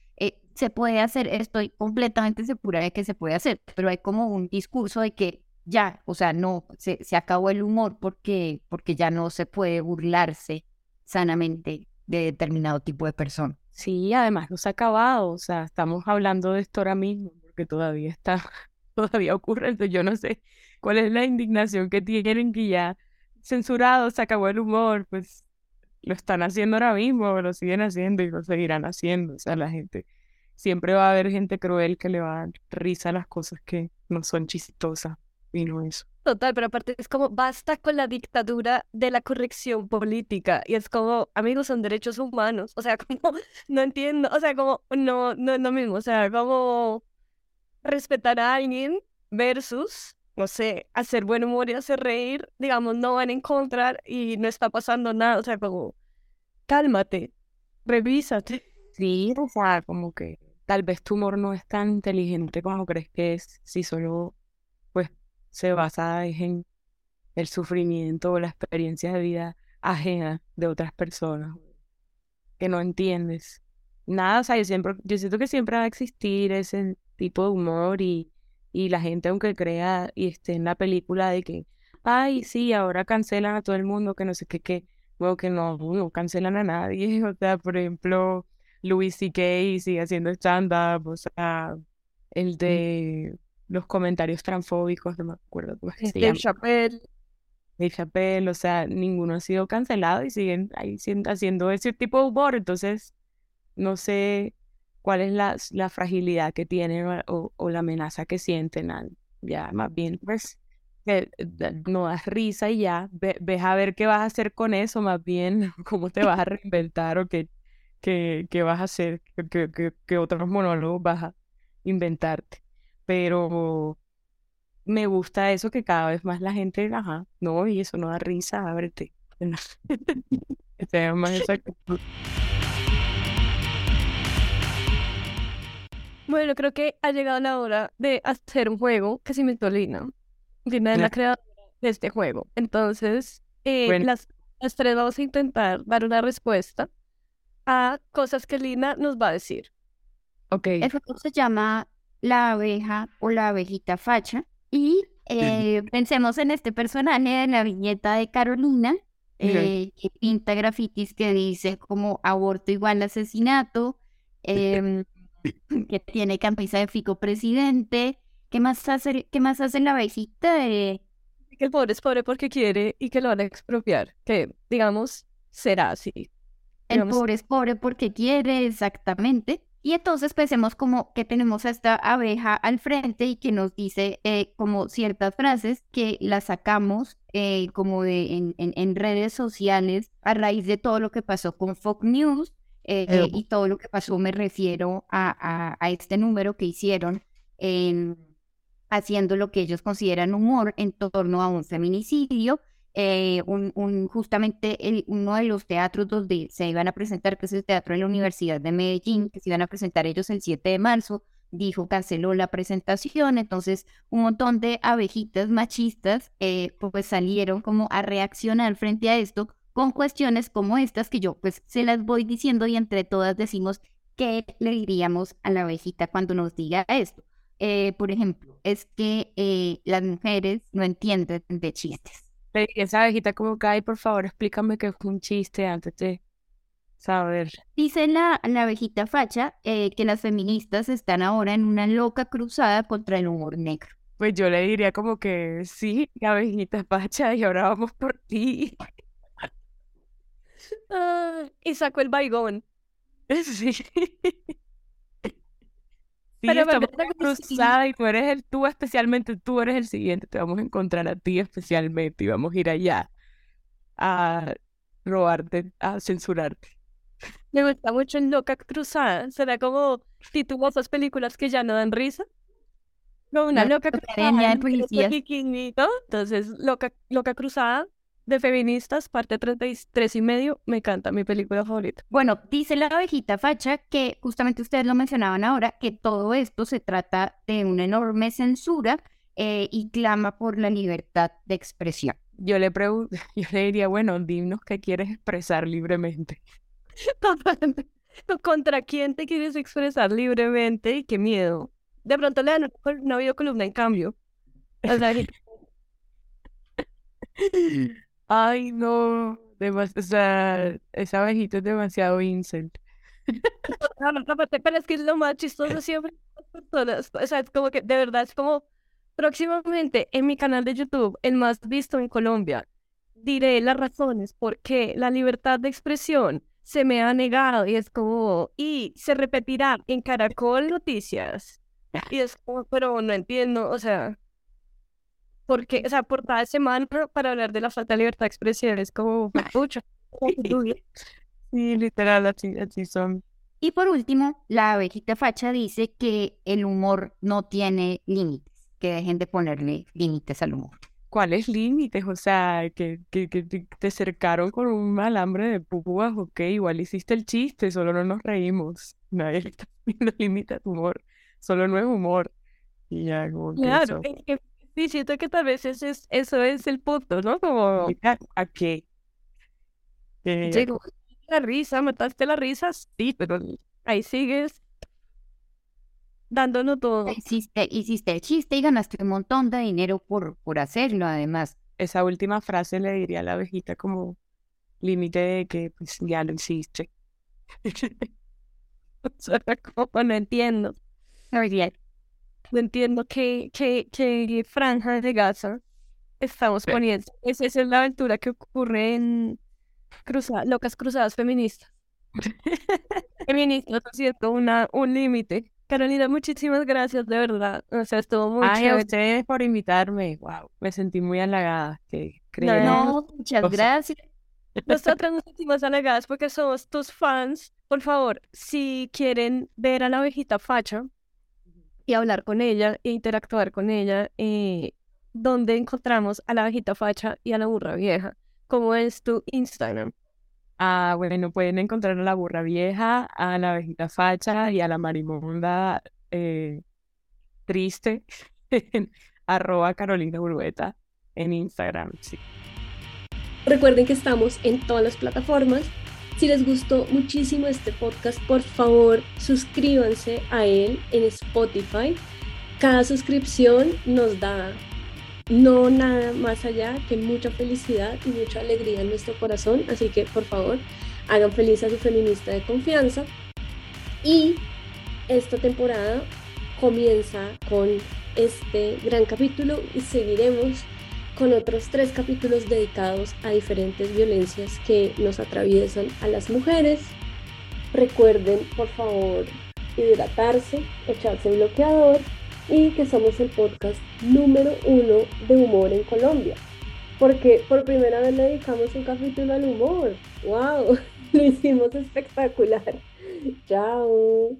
se puede hacer, estoy completamente segura de que se puede hacer, pero hay como un discurso de que ya, o sea, no, se, se acabó el humor porque, porque ya no se puede burlarse sanamente de determinado tipo de persona. Sí, además no se ha acabado, o sea, estamos hablando de esto ahora mismo, porque todavía está, [laughs] todavía ocurre, entonces yo no sé cuál es la indignación que tienen que ya censurado, se acabó el humor, pues lo están haciendo ahora mismo, lo siguen haciendo y lo seguirán haciendo, o sea, la gente, siempre va a haber gente cruel que le va a dar risa a las cosas que no son chistosas y no eso. Total, pero aparte es como basta con la dictadura de la corrección política y es como, amigos, son derechos humanos, o sea, [laughs] como, no entiendo, o sea, como, no, no es lo mismo, o sea, como respetar a alguien versus, no sé, hacer buen humor y hacer reír, digamos, no van a encontrar y no está pasando nada, o sea, como, cálmate, revísate. Sí, o sea, como que tal vez tu humor no es tan inteligente como crees que es, si solo pues se basa en el sufrimiento o la experiencia de vida ajena de otras personas que no entiendes. Nada, o sea, yo siempre, yo siento que siempre va a existir ese tipo de humor y, y la gente aunque crea y esté en la película de que, ay, sí, ahora cancelan a todo el mundo, que no sé qué, qué, bueno, que no cancelan a nadie, [laughs] o sea, por ejemplo, Louis C.K. sigue haciendo stand-up, o sea, el de los comentarios transfóbicos, no me acuerdo cómo es Dave. Chappelle, Dave Chappelle, o sea, ninguno ha sido cancelado y siguen ahí haciendo ese tipo de humor, entonces no sé cuál es la, la fragilidad que tienen o, o- la amenaza que sienten, al- ya más bien, pues, que da- no das risa y ya, ve- ves a ver qué vas a hacer con eso, más bien, [laughs] cómo te vas a reinventar o qué, qué, qué vas a hacer, qué- qué- qué otros monólogos vas a inventarte, pero me gusta eso que cada vez más la gente, ajá, no, y eso no da risa, ábrete. [laughs] Esa [laughs] actitud. Bueno, creo que ha llegado la hora de hacer un juego que se inventó Lina. Lina es la creadora de este juego. Entonces, eh, Bueno. las, las tres vamos a intentar dar una respuesta a cosas que Lina nos va a decir. Ok, El juego se llama La abeja o la abejita facha Y eh, pensemos en este personaje de la viñeta de Carolina, eh, que pinta grafitis que dice como aborto igual asesinato, em, [clears throat] que tiene camisa de fico presidente. ¿Qué más hace, qué más hace la abejita? que el pobre es pobre porque quiere y que lo van a expropiar. Que, digamos, será así. El pobre es pobre porque quiere, exactamente. Y entonces pensemos como que tenemos a esta abeja al frente y que nos dice eh, como ciertas frases que las sacamos eh, como de en, en, redes sociales a raíz de todo lo que pasó con Fox News eh, y todo lo que pasó me refiero a, a, este número que hicieron haciendo lo que ellos consideran humor en torno a un feminicidio eh, un, justamente uno de los teatros donde se iban a presentar, que es el Teatro de la Universidad de Medellín, que se iban a presentar ellos el 7 de marzo, dijo, canceló la presentación, entonces un montón de abejitas machistas eh, pues salieron como a reaccionar frente a esto con cuestiones como estas que yo pues se las voy diciendo y entre todas decimos qué le diríamos a la abejita cuando nos diga esto. Eh, por ejemplo, es que las mujeres no entienden de chistes esa abejita como cae, por favor, explícame que fue un chiste antes de saber. Dice la, la abejita facha eh, que las feministas están ahora en una loca cruzada contra el humor negro. Pues yo le diría como que sí, abejita facha, y ahora vamos por ti. [laughs] Ah, y sacó el baigón. [laughs] Sí. Pero estamos cruzada y tú eres el, tú especialmente, tú eres el siguiente, te vamos a encontrar a ti especialmente y vamos a ir allá a robarte, a censurarte. Me gusta mucho en Loca Cruzada, será como título esas películas que ya no dan risa. Como una loca cruzada. Entonces, loca, loca cruzada de feministas, parte 33 y medio, me encanta, mi película favorita. Bueno, dice la abejita facha que justamente ustedes lo mencionaban ahora, que todo esto se trata de una enorme censura eh, y clama por la libertad de expresión. Yo le pregunto, [laughs] yo le diría, bueno, dinos qué quieres expresar libremente. [laughs] ¿Contra quién te quieres expresar libremente? Y qué miedo. De pronto le dan una videocolumna en cambio. [laughs] Ay, no. o sea, esa abejita es demasiado incel. [laughs] No, no, pero es que es lo más chistoso siempre. [laughs] O sea, es como que de verdad es como próximamente en mi canal de YouTube, el más visto en Colombia, diré las razones por qué la libertad de expresión se me ha negado y es como, y se repetirá en Caracol Noticias. Y es como, pero no entiendo, o sea, porque, o sea, por cada semana [laughs] para hablar de la falta de libertad de expresión es como [laughs] mucho. [laughs] sí, literal, así, así son. Y por último, la abejita facha dice que el humor no tiene límites, que dejen de ponerle límites al humor. ¿Cuáles límites? O sea, que, que, que te cercaron con un alambre de púas, ok, igual hiciste el chiste, solo no nos reímos. Nadie le está poniendo límite a tu humor, solo no es humor. Y ya, como claro, que Sí, siento que tal vez ese es, eso es el punto, ¿no? Como, ¿a qué? Llegó la risa, mataste la risa, sí, pero ahí sigues dándonos todo. Hiciste, hiciste el chiste y ganaste un montón de dinero por, por hacerlo, además. Esa última frase le diría a la abejita como límite de que pues ya lo hiciste. [laughs] o sea, como no entiendo. bien entiendo que, que, que Franja de Gaza estamos poniendo. Esa es la aventura que ocurre en Locas Cruzadas Feministas. [laughs] Feministas haciendo una, un límite. Carolina, muchísimas gracias, de verdad. O sea, estuvo muy Ay, a ustedes por invitarme. Wow, me sentí muy halagada. Que no, muchas gracias. Nosotras [laughs] nos sentimos halagadas porque somos tus fans. Por favor, si quieren ver a la ovejita facha, y hablar con ella e interactuar con ella, eh, donde encontramos a la abejita facha y a la burra vieja. ¿Cómo es tu Instagram? Ah, bueno, pueden encontrar a la burra vieja, a la abejita facha y a la marimonda eh, triste [laughs] en arroba Carolina Urueta en Instagram. Sí. Recuerden que estamos en todas las plataformas si les gustó muchísimo este podcast, por favor suscríbanse a él en Spotify Cada suscripción nos da no nada más allá que mucha felicidad y mucha alegría en nuestro corazón. Así que por favor, hagan feliz a su feminista de confianza. Y esta temporada comienza con este gran capítulo y seguiremos con otros tres capítulos dedicados a diferentes violencias que nos atraviesan a las mujeres. Recuerden, por favor, hidratarse, echarse bloqueador y que somos el podcast número uno de humor en Colombia. Porque por primera vez le dedicamos un capítulo al humor. ¡Wow! [laughs] Lo hicimos espectacular. Chao.